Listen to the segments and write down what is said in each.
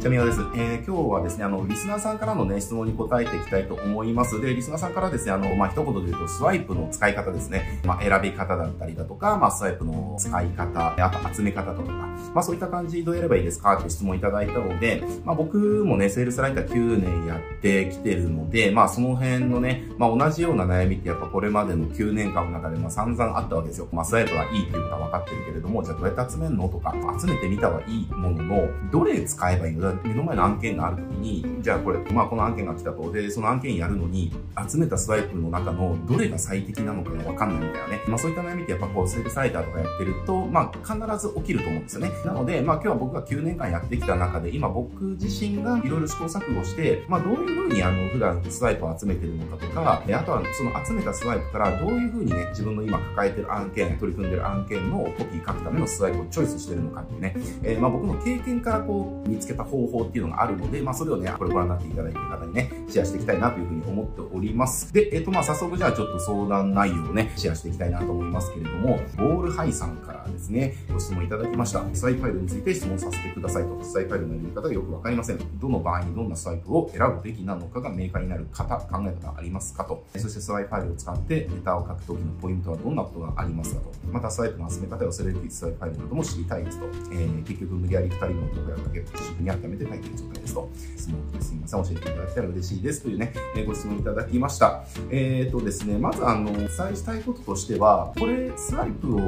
ちゃみやです。えー、今日はですね、あの、リスナーさんからのね、質問に答えていきたいと思います。で、リスナーさんからですね、あの、まあ、一言で言うと、スワイプの使い方ですね。まあ、選び方だったりだとか、まあ、スワイプの使い方、あと集め方とか、まあ、そういった感じどうやればいいですかって質問いただいたので、まあ、僕もね、セールスライター9年やってきてるので、まあ、その辺のね、まあ、同じような悩みってやっぱこれまでの9年間の中で、まあ、散々あったわけですよ。まあ、スワイプはいいっていうことは分かってるけれども、じゃあどうやって集めるのとか、集めてみたはいいものの、どれ使えばいいの？目の前の案件があるときに、じゃあこれ、まあこの案件が来たと。で、その案件やるのに、集めたスワイプの中のどれが最適なのかがわかんないみたいなね。まあそういった悩みってやっぱこう、セールサイターとかやってると、まあ必ず起きると思うんですよね。なので、まあ今日は僕が9年間やってきた中で、今僕自身がいろいろ試行錯誤して、まあどういうふうにあの、普段スワイプを集めてるのかとか、あとはその集めたスワイプからどういうふうにね、自分の今抱えてる案件、取り組んでる案件のコピー書くためのスワイプをチョイスしてるのかっていうね、えー、まあ僕の経験からこう、見つけた方方法っていうのがあるので、まあそれをね、これご覧になっていただいている方にね、シェアしていきたいなというふうに思っております。で、えっ、と、まあ、早速じゃあちょっと相談内容をね、シェアしていきたいなと思いますけれども、ボールハイさんからですね、ご質問いただきました。スワイプファイルについて質問させてくださいと。スワイプファイルの読み方がよくわかりません。どの場合にどんなスワイプを選ぶべきなのかが明快になる方、考え方ありますかと。そしてスワイプファイルを使ってネタを書くときのポイントはどんなことがありますかと。またスワイプの集め方やセレクティスワイプファイルなども知りたいですと。えー、結局無理やり2人の男やかけ自粛に温めて書いている状態ですと。質問ですみません。教えていただけたら嬉しいですというね、え、ご質問いただきました。えっ、ー、とですね、まずあの、お伝えしたいこととしては、これ、スワイプを、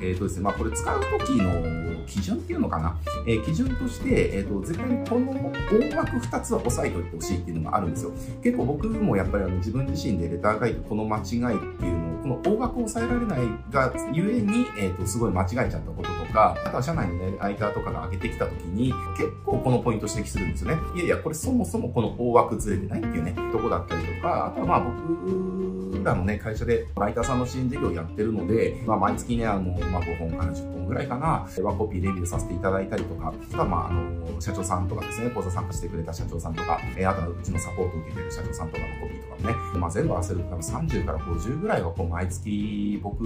えっ、ー、とですね、まあこれ使うときの基準っていうのかな、えー、基準として、えっ、と、絶対にこの大枠2つは押さえておいてほしいっていうのがあるんですよ。結構僕もやっぱりあの自分自身でレター書いてこの間違いっていうのを、この大枠を抑えられないがゆえに、えっ、と、すごい間違えちゃったこととか、あとは社内のね、ライターとかが上げてきたときに、結構このポイント指摘するんですよね。いやいや、これそもそもこの大枠ずれてないっていうね、とこだったりとか、あとはまあ僕らのね、会社でライターさんの支援事業をやってるので、まあ毎月ね、あの、まあ5本から10本ぐらいかな、ワコピーレビューさせていただいたりとか、あとはまああの、社長さんとかですね、講座参加してくれた社長さんとか、えあとはうちのサポートを受けてる社長さんとかのコピーとかもね、まあ全部合わせると多分30から50ぐらいはこう毎月僕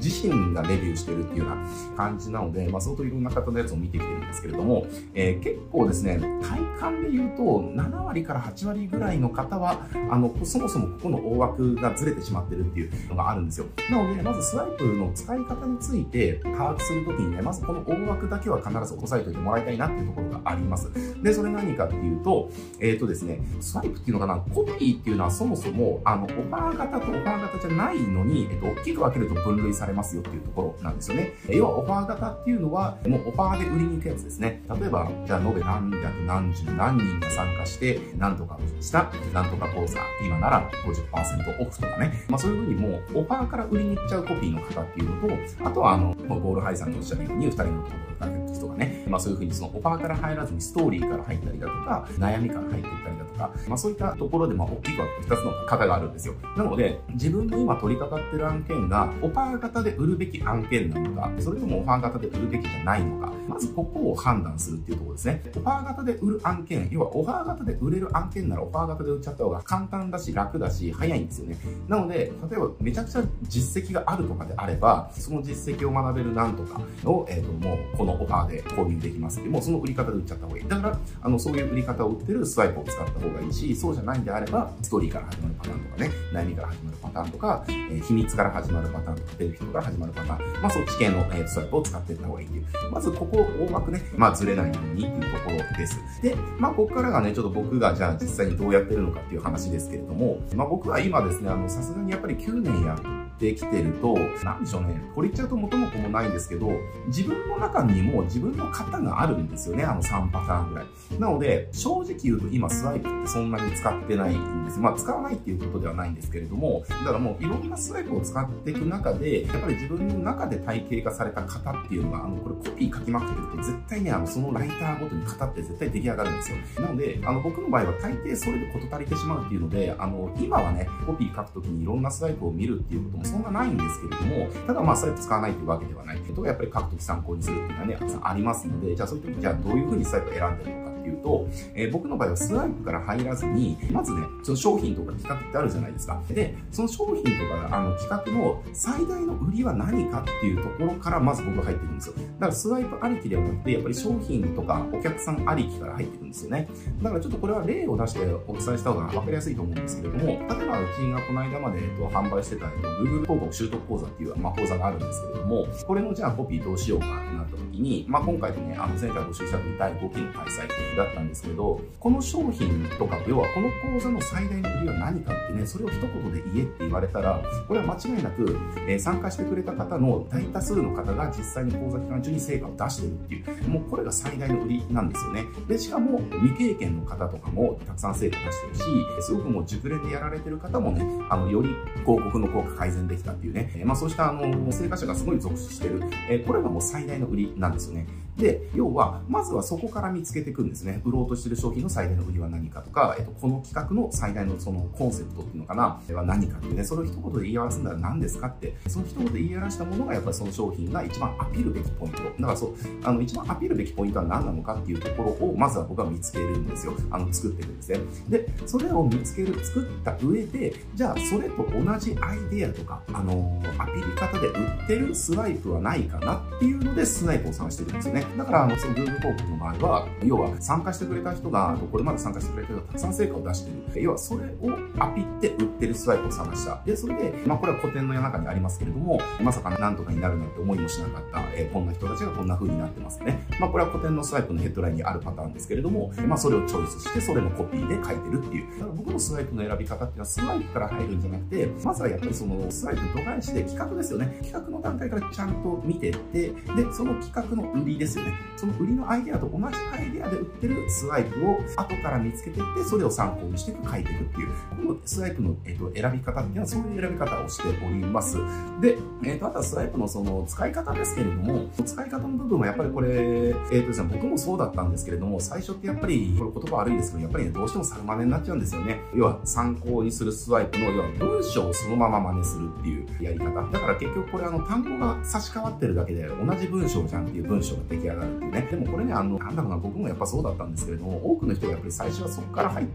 自身がレビューしてるっていうような感じなのので、まあ相当いろんな方のやつを見てきてるんですけれども、えー、結構ですね、体感で言うと7割から8割ぐらいの方は、あの、そもそもここの大枠がずれてしまってるっていうのがあるんですよ。なので、まずスワイプの使い方について把握するときにね、まずこの大枠だけは必ず押さえておいてもらいたいなっていうところがあります。で、それ何かっていうと、えっ、ー、とですね、スワイプっていうのかな、コピーっていうのはそもそも、あの、オファー型とオファー型じゃないのに、えっ、と、大きく分けると分類されますよっていうところなんですよね。要はオファー型っていうのは、もうオファーで売りに行くやつですね。例えば、じゃあ延べ何百何十何人が参加して、なんとかしたなんとか講座、今なら50%オフとかね。まあそういうふうにもうオファーから売りに行っちゃうコピーの方っていうのと、あとはあの、ゴールハイさんとおっしゃるように、二人のところが人がね、まあそういうふうにそのオファーから入らずにストーリーから入ったりだとか、悩みから入っていったりだとか、まあそういったところでまあ大きくは2つの型があるんですよ。なので、自分の今取り掛かってる案件が、オファー型で売るべき案件なのか、それともオファー型で売るべきじゃないのか、まずここを判断するっていうところですね。オファー型で売る案件、要はオファー型で売れる案件ならオファー型で売っちゃった方が簡単だし、楽だし、早いんですよね。なので、例えばめちゃくちゃ実績があるとかであれば、その実績を学べるなんとかを、えっ、ー、と、もうこのオファーで購入できますって、もうその売り方で売っちゃった方がいい。だから、あの、そういう売り方を売ってるスワイプを使った方方がいいし、そうじゃないんであれば、ストーリーから始まるパターンとかね、悩みから始まるパターンとか、えー、秘密から始まるパターンとか、出る人から始まるパターン、まあそっち系の、えー、ストライプを使っていった方がいいっていう。まずここをうまくね、まあずれないようにっていうところです。で、まあここからがね、ちょっと僕がじゃあ実際にどうやってるのかっていう話ですけれども、まあ僕は今ですね、あの、さすがにやっぱり9年やってきてると、なんでしょうね、これ言っちゃうと元も子もないんですけど、自分の中にも自分の型があるんですよね、あの3パターンぐらい。なので、正直言うと今スワイプってそんなに使ってないんです。まあ使わないっていうことではないんですけれども、だからもういろんなスワイプを使っていく中で、やっぱり自分の中で体系化された型っていうのが、あの、これコピー書きまくってると絶対ね、あの、そのライターごとに型って絶対出来上がるんですよ。なので、あの、僕の場合は大抵それで事足りてしまうっていうので、あの、今はね、コピー書くときにいろんなスワイプを見るっていうこともそんなないんですけれども、ただまあスワイプ使わないというわけではないけど、やっぱり書くとき参考にするっていうのはね、ありますので、じゃあそういう時じゃあどういうふうにスワイプを選んでるのかっていうと、えー、僕の場合はスワイプから入らずに、まずね、その商品とか企画ってあるじゃないですか。で、その商品とか、あの企画の最大の売りは何かっていうところからまず僕は入っていくんですよ。だからスワイプありきではなくて、やっぱり商品とかお客さんありきから入っていくんですよね。だからちょっとこれは例を出してお伝えした方が分かりやすいと思うんですけれども、例えばうちがこの間まで、えっと、販売してた、えっと、Google 広告習得講座っていう、まあ、講座があるんですけれども、これのじゃあコピーどうしようかってなったに、まあ、今回のね、あの前回募集した時第5期の開催だったんですけど、この商品とか、要はこの講座の最大の売りは何かってね、それを一言で言えって言われたら、これは間違いなく、えー、参加してくれた方の大多数の方が実際に講座期間中に成果を出してるっていう、もうこれが最大の売りなんですよね。で、しかも未経験の方とかもたくさん成果出してるし、すごくもう熟練でやられてる方もね、あの、より広告の効果改善できたっていうね、まあそうしたあの、成果者がすごい続出してる、えー、これがもう最大の売りなんですよね。で、要は、まずはそこから見つけていくんですね。売ろうとしてる商品の最大の売りは何かとか、えっと、この企画の最大のそのコンセプトっていうのかな、は何かってね、それを一言で言い表すんだら何ですかって、その一言で言い表したものがやっぱりその商品が一番アピールべきポイント。だからそう、あの、一番アピールべきポイントは何なのかっていうところを、まずは僕は見つけるんですよ。あの、作ってるんですね。で、それを見つける、作った上で、じゃあ、それと同じアイデアとか、あのー、アピール方で売ってるスワイプはないかなっていうので、スワイプを探してるんですよね。だから、あの、その Google 広告の場合は、要は参加してくれた人が、これまで参加してくれた人がたくさん成果を出している。要はそれをアピって売ってるスワイプを探した。で、それで、まあこれは古典の世の中にありますけれども、まさかなんとかになるなんて思いもしなかった、えー、こんな人たちがこんな風になってますね。まあこれは古典のスワイプのヘッドラインにあるパターンですけれども、まあそれをチョイスして、それのコピーで書いてるっていう。だから僕のスワイプの選び方っていうのはスワイプから入るんじゃなくて、まずはやっぱりそのスワイプ度外視で企画ですよね。企画の段階からちゃんと見てって、で、その企画の売りですですよね。その売りのアイデアと同じアイデアで売ってるスワイプを後から見つけていって、それを参考にしていく書いていくっていう、このスワイプの、えーと、選び方っていうのはそういう選び方をしております。で、えーと、あとはスワイプのその使い方ですけれども、使い方の部分はやっぱりこれ、えーとですね、僕もそうだったんですけれども、最初ってやっぱり、これ言葉悪いですけど、やっぱりね、どうしても猿真似になっちゃうんですよね。要は参考にするスワイプの、要は文章をそのまま真似するっていうやり方。だから結局これあの単語が差し替わってるだけで同じ文章じゃんっていう文章が出来上がるっていうね。でもこれね、あの、なんだろうな、僕もやっぱそうだったんですけれども、多くの人がやっぱり最初はそこから入っ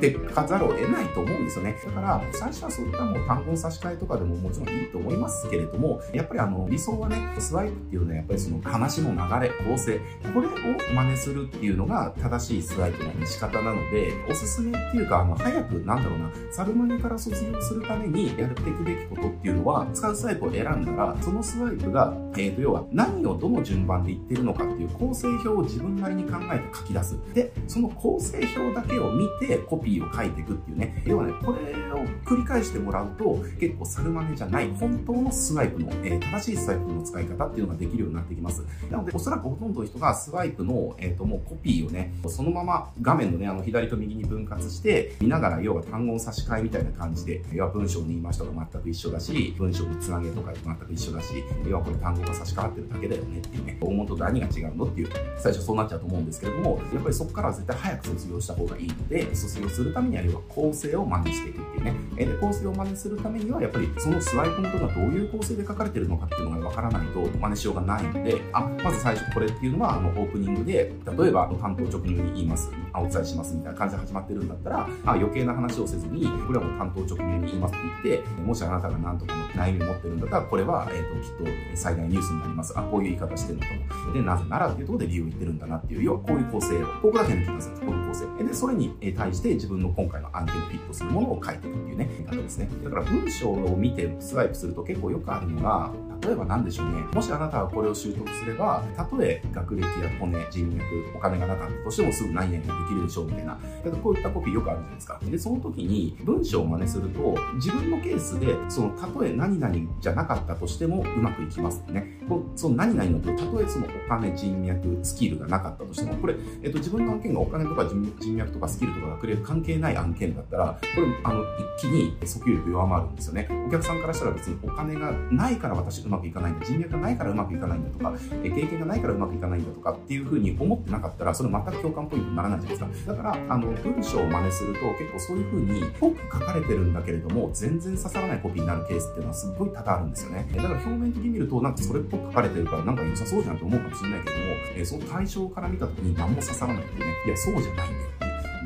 てかざるを得ないと思うんですよね。だから、最初はそういったもう単語の差し替えとかでももちろんいいと思いますけれども、やっぱりあの、理想はね、スワイプっていうのはやっぱりその話の流れ、構成、これを真似するっていうのが正しいスワイプの仕方なので、おすすめっていうか、あの、早く、なんだろうな、サルマネから卒業するためにやっていくべきことっていうのは、使うスワイプを選んだら、そのスワイプが、え、ー、と、要は何をどの順番で言ってるのかっていう構成表を自分なりに考えて書き出す。で、その構成表だけを見てコピーを書いていくっていうね。要はね、これを繰り返してもらうと、結構サルマネじゃない本当のスワイプの、えー、正しいスワイプの使い方っていうのができるようになってきます。なので、おそらくほとんどの人がスワイプの、えっ、ー、と、もうコピーをね、そのまま画面のね、あの、左と右に分割して、見ながら、要は単語の差し替えみたいな感じで、要は文章に言いましたと全く一緒だし、文章につなげとか全く一緒だし、要はこれ単語が差し替わってるだけだよねっていうね、大元と何が違うのっていう、最初そうなっちゃうと思うんですけれども、やっぱりそこからは絶対早く卒業した方がいいので、卒業するためには、要は構成を真似していくっていうね。で、構成を真似するためには、やっぱりそのスワイプ元がどういう構成で書かれてるのかっていうのがわからないと真似しようがないので、あ、まず最初これっていうのは、あの、オープニングで、例えば、担当直入に言います、あ、お伝えしますみたいな感じで始まってるんだったら、あ、余計な話をせずに、これはもう担当直入に言いますって言って、もしあなたが何とかの悩みを持ってるんだったら、これは、えっ、ー、と、きっと最大ニュースになります。あ、こういう言い方してるのかも。で、なぜならっていうところで理由を言ってるんだなっていう、要はこういう構成を、ここだけ抜き出す。この構成。で、それに対して自分の今回の案件にフィットするものを書いていくっていうね、方ですね。だから文章を見てスワイプすると結構よくあるのが、例えば何でしょうね。もしあなたがこれを習得すれば、たとえ学歴や骨、人脈、お金がなかったとしてもすぐ何々ができるでしょうみたいな。けどこういったコピーよくあるじゃないですか。で、その時に文章を真似すると、自分のケースで、そのたとえ何々じゃなかったとしてもうまくいきますね。その何々のと、たとえそのお金、人脈、スキルがなかったとしても、これ、えっと、自分の案件がお金とか人脈とかスキルとか学歴関係ない案件だったら、これ、あの、一気に訴求力弱まるんですよね。お客さんからしたら別にお金がないから私うまくまくいかないんだ、人脈がないからうまくいかないんだとか、え経験がないからうまくいかないんだとかっていうふうに思ってなかったら、それ全く共感ポイントにならないじゃないですか。だから、あの、文章を真似すると結構そういうふうに、ぽく書かれてるんだけれども、全然刺さらないコピーになるケースっていうのはすっごい多々あるんですよね。だから表面的に見ると、なんかそれっぽく書かれてるから、なんか良さそうじゃんって思うかもしれないけども、えその対象から見た時に何も刺さらないってね、いや、そうじゃないんだよ。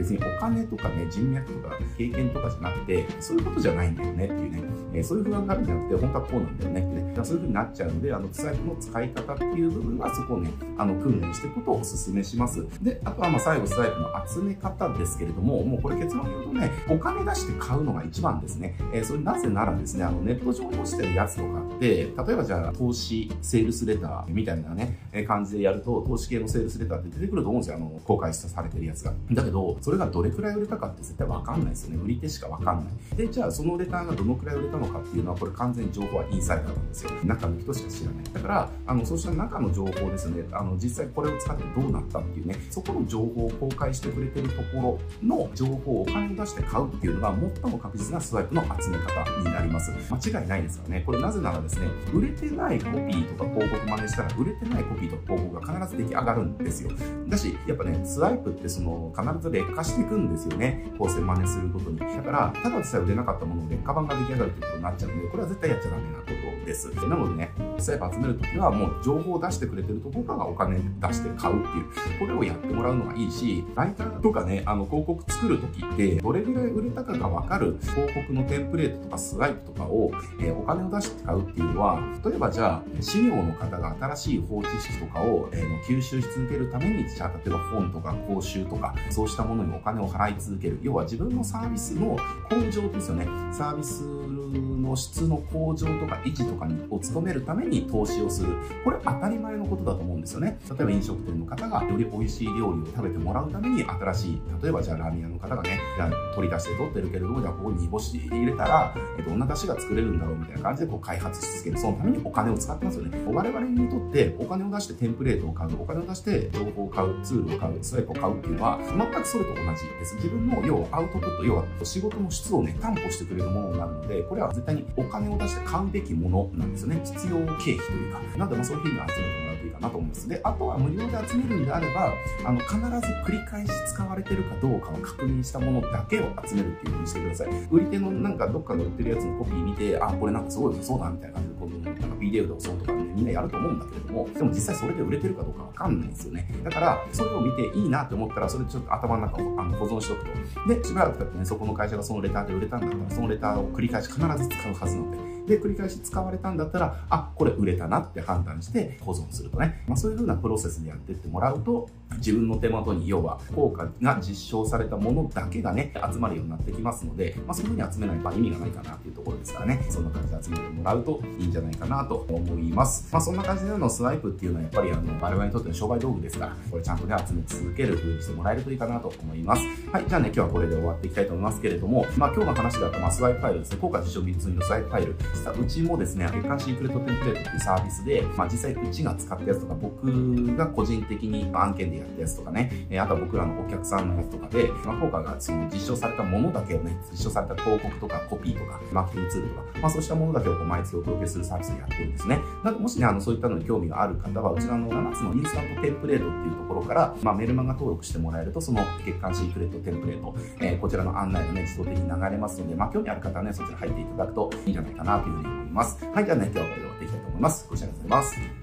別にお金とかね、人脈とか経験とかじゃなくて、そういうことじゃないんだよねっていうね、えー、そういう不安があるんじゃなくて、本当はこうなんだよねね、そういうふうになっちゃうので、あの、スワイプの使い方っていう部分はそこをね、あの、訓練していくことをお勧めします。で、あとはま最後、スワイプの集め方ですけれども、もうこれ結論言うとね、お金出して買うのが一番ですね。えー、それなぜならですね、あの、ネット上に落ちてるやつとかって、例えばじゃあ、投資セールスレターみたいなね、え感じでやると、投資系のセールスレターって出てくると思うんですよ、あの、公開されてるやつが。だけど、それがどれくらい売れたかって絶対わかんないですよね。売り手しかわかんない。で、じゃあそのレターがどのくらい売れたのかっていうのは、これ完全に情報はインサイダーなんですよ。中の人しか知らない。だから、あの、そうした中の情報ですね、あの、実際これを使ってどうなったっていうね、そこの情報を公開してくれてるところの情報をお金を出して買うっていうのが最も確実なスワイプの集め方になります。間違いないですからね。これなぜならですね、売れてないコピーとか広告真似したら、売れてないコピーとか広告が必ず出来上がるんですよ。だし、やっぱね、スワイプってその、必ず劣化していくんですよね。構成真似することに。だから、ただでさえ売れなかったもので、カバンが出来上がるってになっちゃうので、これは絶対やっちゃダメなことです。なのでね、スワイプ集めるときは、もう情報を出してくれてるところからお金出して買うっていう、これをやってもらうのがいいし、ライターとかね、あの、広告作るときって、どれぐらい売れたかがわかる広告のテンプレートとかスワイプとかを、えー、お金を出して買うっていうのは、例えばじゃあ、資料の方が新しい法知識とかを、えー、吸収し続けるために、じゃあ、例えば本とか講習とか、そうしたものにお金を払い続ける。要は自分のサービスの向上ですよね。サービスの質の向上とか維持とかにを努めるために投資をする。これ当たり前のことだと思うんですよね。例えば飲食店の方がより美味しい料理を食べてもらうために新しい、例えばじゃあラーメン屋の方がね、取り出して取ってるけれども、じゃあここに煮干し入れたら、どんな出汁が作れるんだろうみたいな感じでこう開発し続ける。そのためにお金を使ってますよね。我々にとってお金を出してテンプレートを買う、お金を出して情報を買う、ツールを買う、スワイプを買うっていうのは全くそれと同じです。自分の要はアウトプット、要は仕事の質をね、担保してくれるものになるので、これは絶対にお金を出して買うべきものなんですよね。必要経費というか。なので、まあそういうふうに集めてもらうといいかなと思います。で、あとは無料で集めるんであれば、あの、必ず繰り返し使われてるかどうかを確認したものだけを集めるっていうふうにしてください。売り手のなんかどっかで売ってるやつのコピー見て、あ、これなんかすごい良さそうだみたいな感じで、こうなんか PDF で押そうとかね、みんなやると思うんだけれども、でも実際それで売れてるかどうかわかんないんですよね。だから、それを見ていいなって思ったら、それちょっと頭の中をあの保存しておくと。で、しばらく経ってね、そこの会社がそのレターで売れたんだったら、そのレターを繰り返し必ず使うはずなので、で、繰り返し使われたんだったら、あ、これ売れたなって判断して保存するとね。まあ、そういう風なプロセスでやってってもらうと、自分の手元に要は効果が実証されたものだけがね、集まるようになってきますので、まあ、そういう風に集めないと意味がないかなっていうところですからね、そんな感じで集めてもらうといいんじゃないかなと思います。まあ、そんな感じでのスワイプっていうのはやっぱりあの、我々にとっての商売道具ですから、これちゃんとね、集め続ける風にしてもらえるといいかなと思います。はい、じゃあね、今日はこれで終わっていきたいと思いますけれども、まあ、今日の話だった、まあ、スワイプファイルですね、効果実証技術のスワイプファイル、実はうちもですね、月間シークレットテンプレートっていうサービスで、まあ、実際うちが使ったやつとか、僕が個人的に案件でやったやつとかね、えあとは僕らのお客さんのやつとかで、まあ、効果がその実証されたものだけをね、実証された広告とかコピーとか、マーケティングツールとか、まあそうしたものだけをこう毎月お届けするサービスでやってるんですね。なので、もしね、あの、そういったのに興味がある方は、うちらの7つのインスタントテンプレートっていうところから、まあメルマガ登録してもらえると、その月間シークレットテンプレート、えー、こちらの案内がね、自動的に流れますので、まあ興味ある方はね、そちら入っていただくといいんじゃないかななというふうに思います。はい、じゃあね、今日はこれで終わっていきたいと思います。ご視聴ありがとうございます。